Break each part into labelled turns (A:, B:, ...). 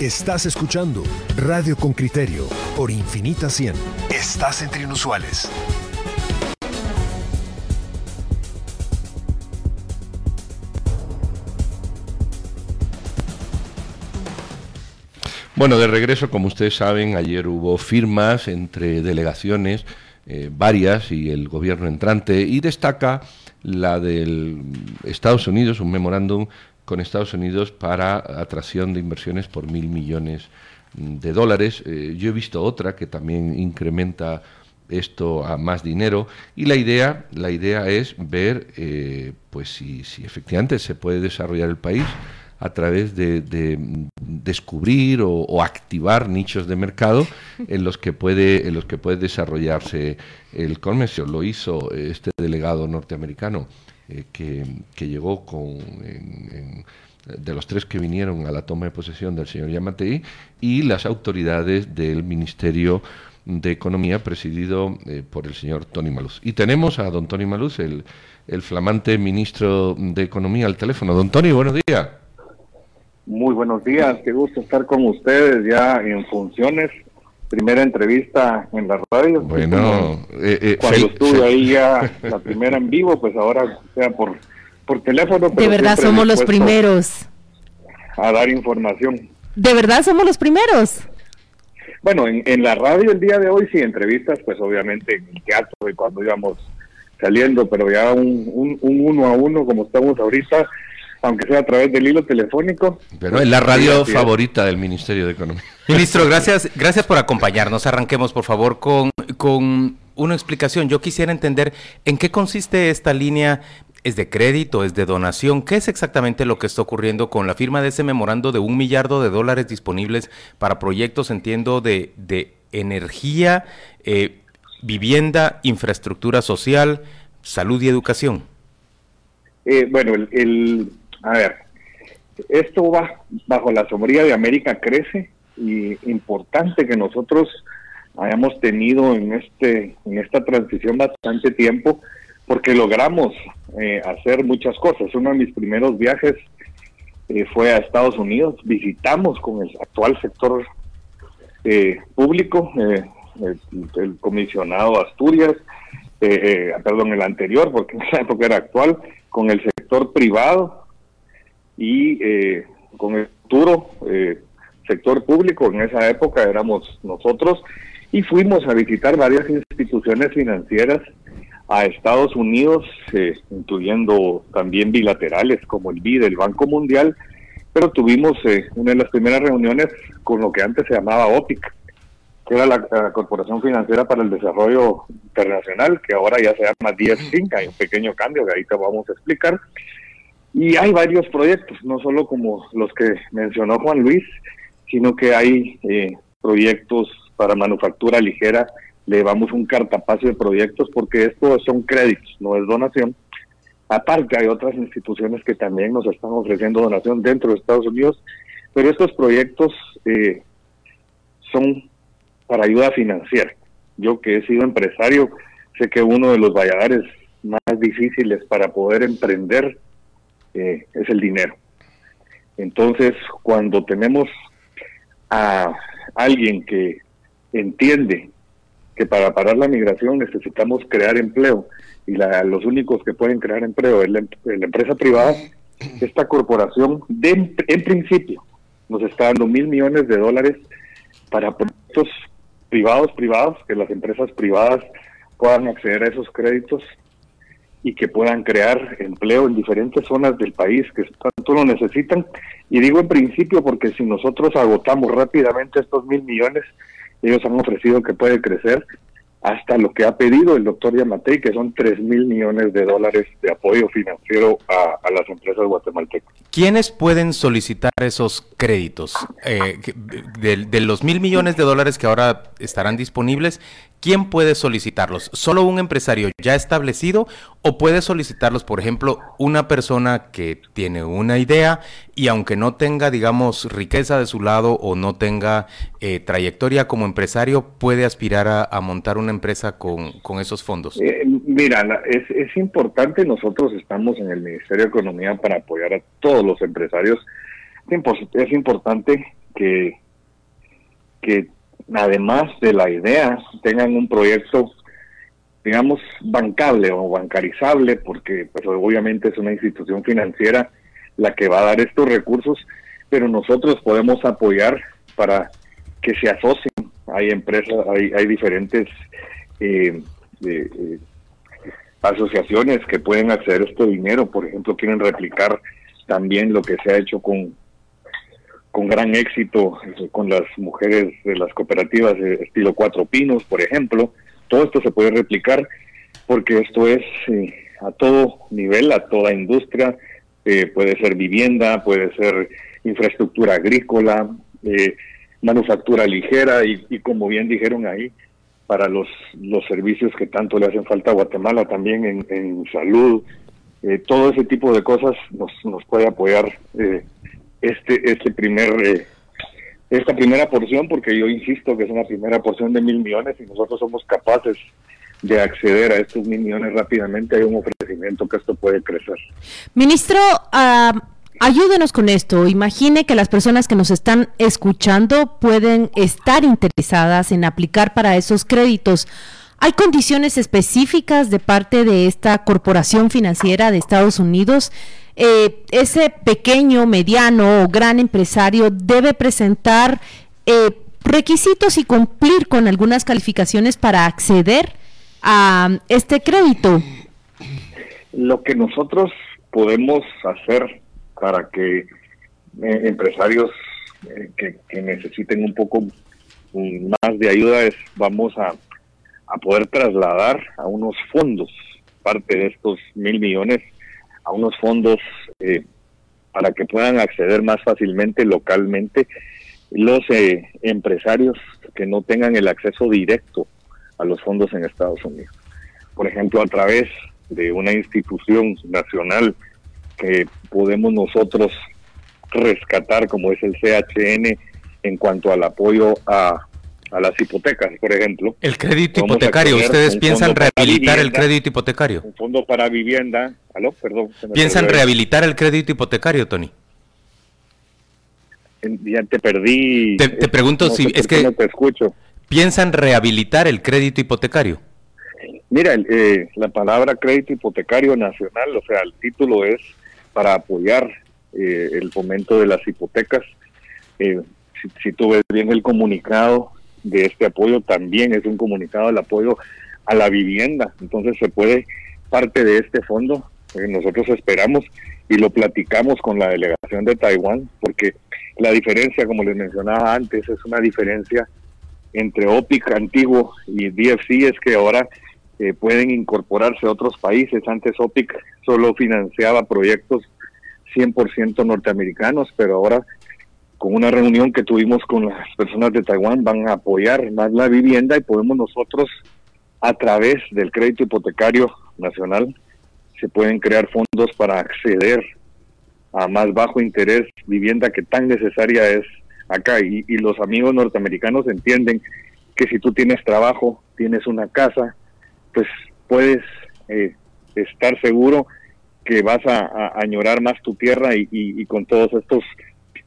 A: Estás escuchando Radio con Criterio por Infinita 100. Estás entre inusuales.
B: Bueno, de regreso, como ustedes saben, ayer hubo firmas entre delegaciones eh, varias y el gobierno entrante y destaca la del Estados Unidos, un memorándum con Estados Unidos para atracción de inversiones por mil millones de dólares. Eh, yo he visto otra que también incrementa esto a más dinero y la idea la idea es ver eh, pues si, si efectivamente se puede desarrollar el país a través de, descubrir o, activar nichos de mercado en los que puede en los que puede desarrollarse el comercio lo hizo este delegado norteamericano eh, que, llegó con, de los tres que vinieron a la toma de posesión del señor Yamatei y las autoridades del Ministerio de Economía presidido eh, por el señor Tony Maluz. Y tenemos a don Tony Maluz, el, el flamante ministro de Economía, al teléfono. Don Tony, buenos días.
C: Muy buenos días, qué gusto estar con ustedes ya en funciones primera entrevista en la radio.
B: Bueno,
C: eh, eh, cuando estuve ahí ya la primera en vivo, pues ahora sea por, por teléfono.
D: de verdad somos los primeros.
C: A dar información.
D: De verdad somos los primeros.
C: Bueno, en, en la radio el día de hoy sí, entrevistas, pues obviamente en el teatro y cuando íbamos saliendo, pero ya un, un, un uno a uno como estamos ahorita, aunque sea a través del hilo telefónico.
B: Pero es la radio favorita del Ministerio de Economía.
E: Ministro, gracias, gracias por acompañarnos. Arranquemos, por favor, con, con una explicación. Yo quisiera entender en qué consiste esta línea. ¿Es de crédito? ¿Es de donación? ¿Qué es exactamente lo que está ocurriendo con la firma de ese memorando de un millardo de dólares disponibles para proyectos, entiendo, de, de energía, eh, vivienda, infraestructura social, salud y educación?
C: Eh, bueno, el, a ver, esto va bajo la sombría de América Crece y importante que nosotros hayamos tenido en este en esta transición bastante tiempo porque logramos eh, hacer muchas cosas. Uno de mis primeros viajes eh, fue a Estados Unidos, visitamos con el actual sector eh, público, el, comisionado Asturias, perdón, el anterior, porque en esa época era actual, con el sector privado, y eh, con el futuro eh, sector público, en esa época éramos nosotros, y fuimos a visitar varias instituciones financieras a Estados Unidos, eh, incluyendo también bilaterales como el BID, el Banco Mundial, pero tuvimos una de las primeras reuniones con lo que antes se llamaba OPIC, que era la, Corporación Financiera para el Desarrollo Internacional, que ahora ya se llama DFC, hay un pequeño cambio que te vamos a explicar, y hay varios proyectos, no solo como los que mencionó Juan Luis, sino que hay eh, proyectos para manufactura ligera. Le llevamos un cartapacio de proyectos porque estos son créditos, no es donación. Aparte, hay otras instituciones que también nos están ofreciendo donación dentro de Estados Unidos, pero estos proyectos eh, son para ayuda financiera. Yo que he sido empresario, sé que uno de los valladares más difíciles para poder emprender eh, es el dinero. Entonces, cuando tenemos a alguien que entiende que para parar la migración necesitamos crear empleo y la, los únicos que pueden crear empleo es la, empresa privada, esta corporación de, en principio nos está dando mil millones de dólares para proyectos privados, privados, que las empresas privadas puedan acceder a esos créditos y que puedan crear empleo en diferentes zonas del país que tanto lo necesitan. Y digo en principio porque si nosotros agotamos rápidamente estos mil millones, ellos han ofrecido que puede crecer hasta lo que ha pedido el doctor Yamatei, que son 3 mil millones de dólares de apoyo financiero a, las empresas guatemaltecas.
E: ¿Quiénes pueden solicitar esos créditos? Eh, de, de, los mil millones de dólares que ahora estarán disponibles, ¿quién puede solicitarlos? ¿Solo un empresario ya establecido o puede solicitarlos, por ejemplo, una persona que tiene una idea y aunque no tenga, digamos, riqueza de su lado o no tenga eh, trayectoria como empresario, puede aspirar a, montar una empresa con, esos fondos?
C: Eh, mira, es, es importante, nosotros estamos en el Ministerio de Economía para apoyar a todos los empresarios. Es importante que, que además de la idea tengan un proyecto digamos bancable o bancarizable porque pues obviamente es una institución financiera la que va a dar estos recursos pero nosotros podemos apoyar para que se asocien. Hay empresas hay, hay diferentes eh, eh, asociaciones que pueden acceder a este dinero. Por ejemplo quieren replicar también lo que se ha hecho con con gran éxito eh, con las mujeres de las cooperativas de estilo Cuatro Pinos, por ejemplo. Todo esto se puede replicar porque esto es eh, a todo nivel, a toda industria, eh, puede ser vivienda, puede ser infraestructura agrícola, manufactura ligera y, como bien dijeron ahí, para los, los servicios que tanto le hacen falta a Guatemala también en, en salud, todo ese tipo de cosas nos, nos puede apoyar este, este primer, eh, esta primera porción, porque yo insisto que es una primera porción de mil millones y nosotros somos capaces de acceder a estos mil millones rápidamente, hay un ofrecimiento que esto puede crecer.
D: Ministro, ayúdenos con esto. Imagine que las personas que nos están escuchando pueden estar interesadas en aplicar para esos créditos. ¿Hay condiciones específicas de parte de esta corporación financiera de Estados Unidos eh, ese pequeño, mediano o gran empresario debe presentar eh, requisitos y cumplir con algunas calificaciones para acceder a este crédito?
C: Lo que nosotros podemos hacer para que eh, empresarios que, necesiten un poco más de ayuda es vamos a, a poder trasladar a unos fondos parte de estos mil millones a unos fondos eh, para que puedan acceder más fácilmente localmente los eh, empresarios que no tengan el acceso directo a los fondos en Estados Unidos. Por ejemplo, a través de una institución nacional que podemos nosotros rescatar, como es el CHN, en cuanto al apoyo a a las hipotecas, por ejemplo.
E: El crédito hipotecario, ¿ustedes piensan rehabilitar el crédito hipotecario?
C: Un fondo para vivienda, ¿aló? Perdón.
E: ¿Piensan rehabilitar el crédito hipotecario, Tony?
C: Ya te perdí.
E: Te, pregunto si es que...
C: No te escucho.
E: ¿Piensan rehabilitar el crédito hipotecario?
C: Mira, eh, la palabra crédito hipotecario nacional, o sea, el título es para apoyar eh, el fomento de las hipotecas. Eh, si, si, tú ves bien el comunicado, de este apoyo también es un comunicado del apoyo a la vivienda. Entonces se puede, parte de este fondo, eh, nosotros esperamos y lo platicamos con la delegación de Taiwán, porque la diferencia, como les mencionaba antes, es una diferencia entre OPIC antiguo y DFC, es que ahora eh, pueden incorporarse otros países. Antes OPIC solo financiaba proyectos 100% norteamericanos, pero ahora con una reunión que tuvimos con las personas de Taiwán, van a apoyar más la vivienda y podemos nosotros, a través del crédito hipotecario nacional, se pueden crear fondos para acceder a más bajo interés vivienda que tan necesaria es acá. Y, los amigos norteamericanos entienden que si tú tienes trabajo, tienes una casa, pues puedes eh, estar seguro que vas a, añorar más tu tierra y con todos estos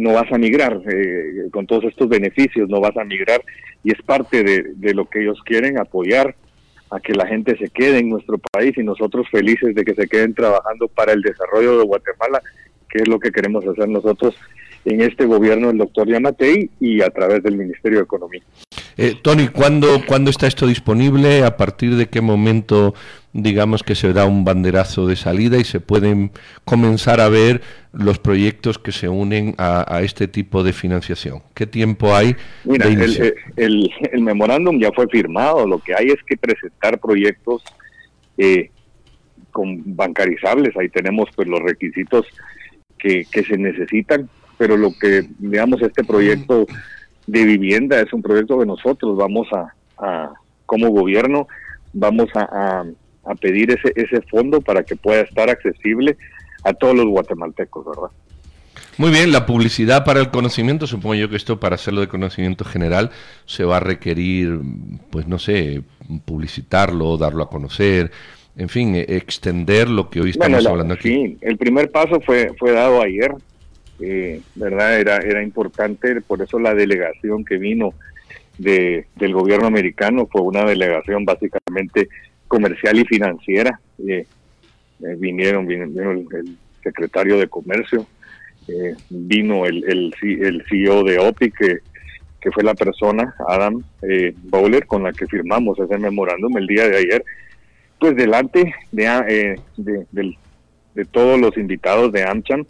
C: no vas a migrar eh, con todos estos beneficios, no vas a migrar y es parte de, lo que ellos quieren apoyar a que la gente se quede en nuestro país y nosotros felices de que se queden trabajando para el desarrollo de Guatemala, que es lo que queremos hacer nosotros en este gobierno del doctor Yamatei y a través del Ministerio de Economía.
B: Eh, Tony, ¿cuándo, ¿cuándo está esto disponible? ¿A partir de qué momento, digamos, que se da un banderazo de salida y se pueden comenzar a ver los proyectos que se unen a, este tipo de financiación? ¿Qué tiempo hay?
C: Mira, el, el, memorándum ya fue firmado, lo que hay es que presentar proyectos eh, con bancarizables, ahí tenemos pues los requisitos que, que se necesitan, pero lo que, digamos, este proyecto de vivienda es un proyecto que nosotros vamos a, como gobierno, vamos a, a, pedir ese, ese fondo para que pueda estar accesible a todos los guatemaltecos, ¿verdad?
B: Muy bien, la publicidad para el conocimiento, supongo yo que esto para hacerlo de conocimiento general se va a requerir, pues no sé, publicitarlo, darlo a conocer, en fin, e, extender lo que hoy estamos hablando aquí.
C: Sí, el primer paso fue, fue dado ayer eh, ¿verdad? Era, era importante, por eso la delegación que vino de, del gobierno americano fue una delegación básicamente comercial y financiera. Eh, eh, vinieron, el, secretario de Comercio, vino el, el, el, CEO de OPI, que, que fue la persona, Adam Bowler, con la que firmamos ese memorándum el día de ayer, pues delante de, de, de todos los invitados de AmCham,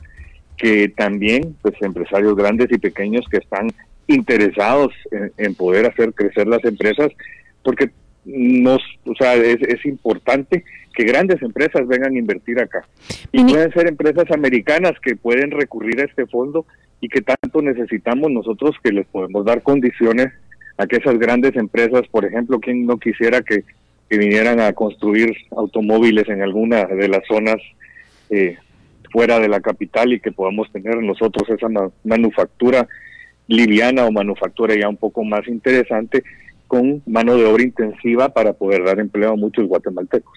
C: que también pues empresarios grandes y pequeños que están interesados en, poder hacer crecer las empresas porque nos o sea es, importante que grandes empresas vengan a invertir acá. Y pueden ser empresas americanas que pueden recurrir a este fondo y que tanto necesitamos nosotros que les podemos dar condiciones a que esas grandes empresas por ejemplo quien no quisiera que, que vinieran a construir automóviles en alguna de las zonas eh, fuera de la capital y que podamos tener nosotros esa manufactura liviana o manufactura ya un poco más interesante con mano de obra intensiva para poder dar empleo a muchos guatemaltecos.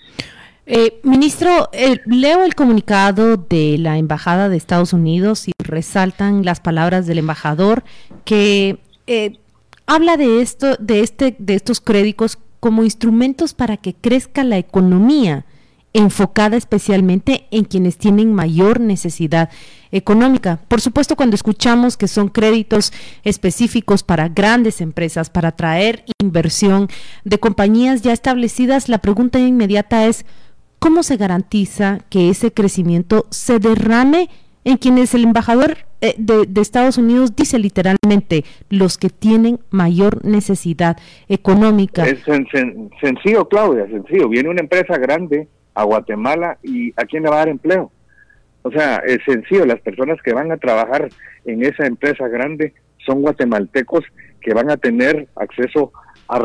D: Eh, ministro, leo el comunicado de la Embajada de Estados Unidos y resaltan las palabras del embajador que eh, habla de esto, de este, de estos créditos como instrumentos para que crezca la economía enfocada especialmente en quienes tienen mayor necesidad económica. Por supuesto, cuando escuchamos que son créditos específicos para grandes empresas, para atraer inversión de compañías ya establecidas, la pregunta inmediata es, ¿cómo se garantiza que ese crecimiento se derrame en quienes el embajador eh, de, Estados Unidos dice literalmente los que tienen mayor necesidad económica?
C: Es sencillo, Claudia, sencillo. Viene una empresa grande a Guatemala y a quién le va a dar empleo. O sea, es sencillo, las personas que van a trabajar en esa empresa grande son guatemaltecos que van a tener acceso a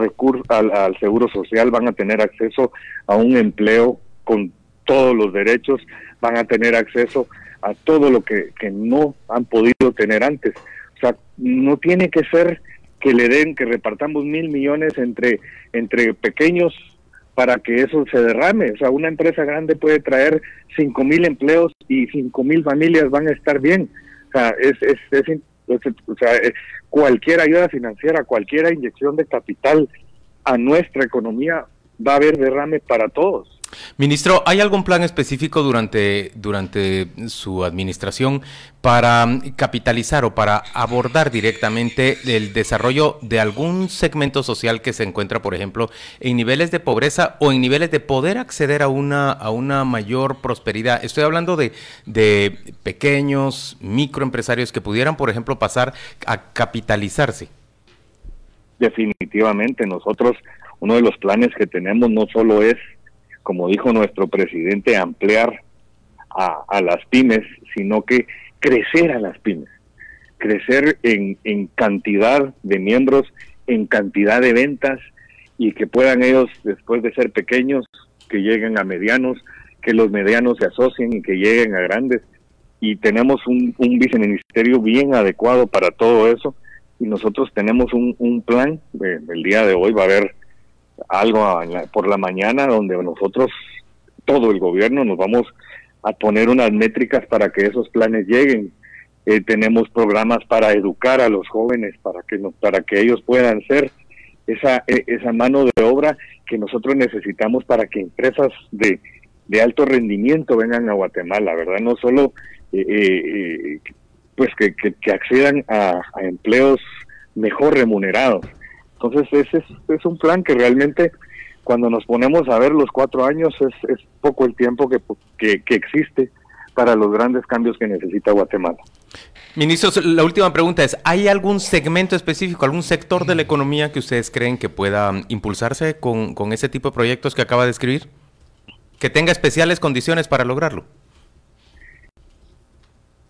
C: al, seguro social, van a tener acceso a un empleo con todos los derechos, van a tener acceso a todo lo que, que no han podido tener antes. O sea, no tiene que ser que le den, que repartamos mil millones entre, entre pequeños para que eso se derrame. O sea, una empresa grande puede traer cinco mil empleos y cinco mil familias van a estar bien. O sea, es, es, o sea, eh, cualquier ayuda financiera, cualquier inyección de capital a nuestra economía va a haber derrame para todos.
E: Ministro, ¿hay algún plan específico durante, durante su administración para capitalizar o para abordar directamente el desarrollo de algún segmento social que se encuentra, por ejemplo, en niveles de pobreza o en niveles de poder acceder a una, a una mayor prosperidad? Estoy hablando de, de pequeños microempresarios que pudieran, por ejemplo, pasar a capitalizarse.
C: Definitivamente, nosotros, uno de los planes que tenemos no solo es como dijo nuestro presidente, ampliar a, las pymes, sino que crecer a las pymes, crecer en, en cantidad de miembros, en cantidad de ventas y que puedan ellos, después de ser pequeños, que lleguen a medianos, que los medianos se asocien y que lleguen a grandes. Y tenemos un, un viceministerio bien adecuado para todo eso y nosotros tenemos un, un plan, eh, el día de hoy va a haber algo por la mañana donde nosotros, todo el gobierno, nos vamos a poner unas métricas para que esos planes lleguen. Eh, tenemos programas para educar a los jóvenes, para que, para que ellos puedan ser esa, e, esa mano de obra que nosotros necesitamos para que empresas de, de alto rendimiento vengan a Guatemala, ¿verdad? No solo eh, eh, pues que, que, accedan a empleos mejor remunerados, entonces ese es, un plan que realmente cuando nos ponemos a ver los cuatro años es, es poco el tiempo que, que, existe para los grandes cambios que necesita Guatemala.
E: Ministro, la última pregunta es, ¿hay algún segmento específico, algún sector de la economía que ustedes creen que pueda impulsarse con, con ese tipo de proyectos que acaba de escribir? Que tenga especiales condiciones para lograrlo.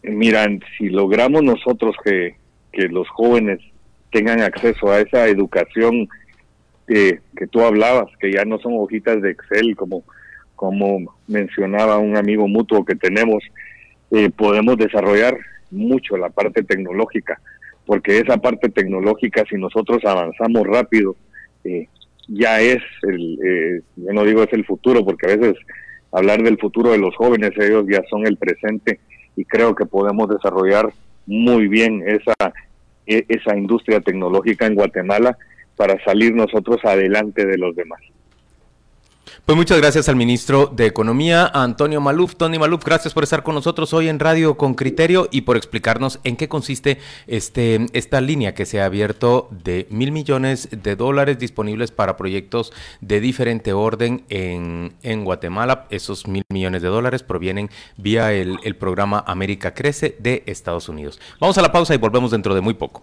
C: Miran, si logramos nosotros que, que los jóvenes tengan acceso a esa educación que tú hablabas, que ya no son hojitas de Excel como, como mencionaba un amigo mutuo que tenemos, eh, podemos desarrollar mucho la parte tecnológica, porque esa parte tecnológica, si nosotros avanzamos rápido, eh, ya es el, eh, yo no digo es el futuro, porque a veces hablar del futuro de los jóvenes, ellos ya son el presente y creo que podemos desarrollar muy bien esa, esa industria tecnológica en Guatemala para salir nosotros adelante de los demás.
E: Pues muchas gracias al ministro de Economía, Antonio Maluf. Tony Maluf, gracias por estar con nosotros hoy en Radio con Criterio y por explicarnos en qué consiste este, esta línea que se ha abierto de mil millones de dólares disponibles para proyectos de diferente orden en, en Guatemala. Esos mil millones de dólares provienen vía el, el programa América Crece de Estados Unidos. Vamos a la pausa y volvemos dentro de muy poco.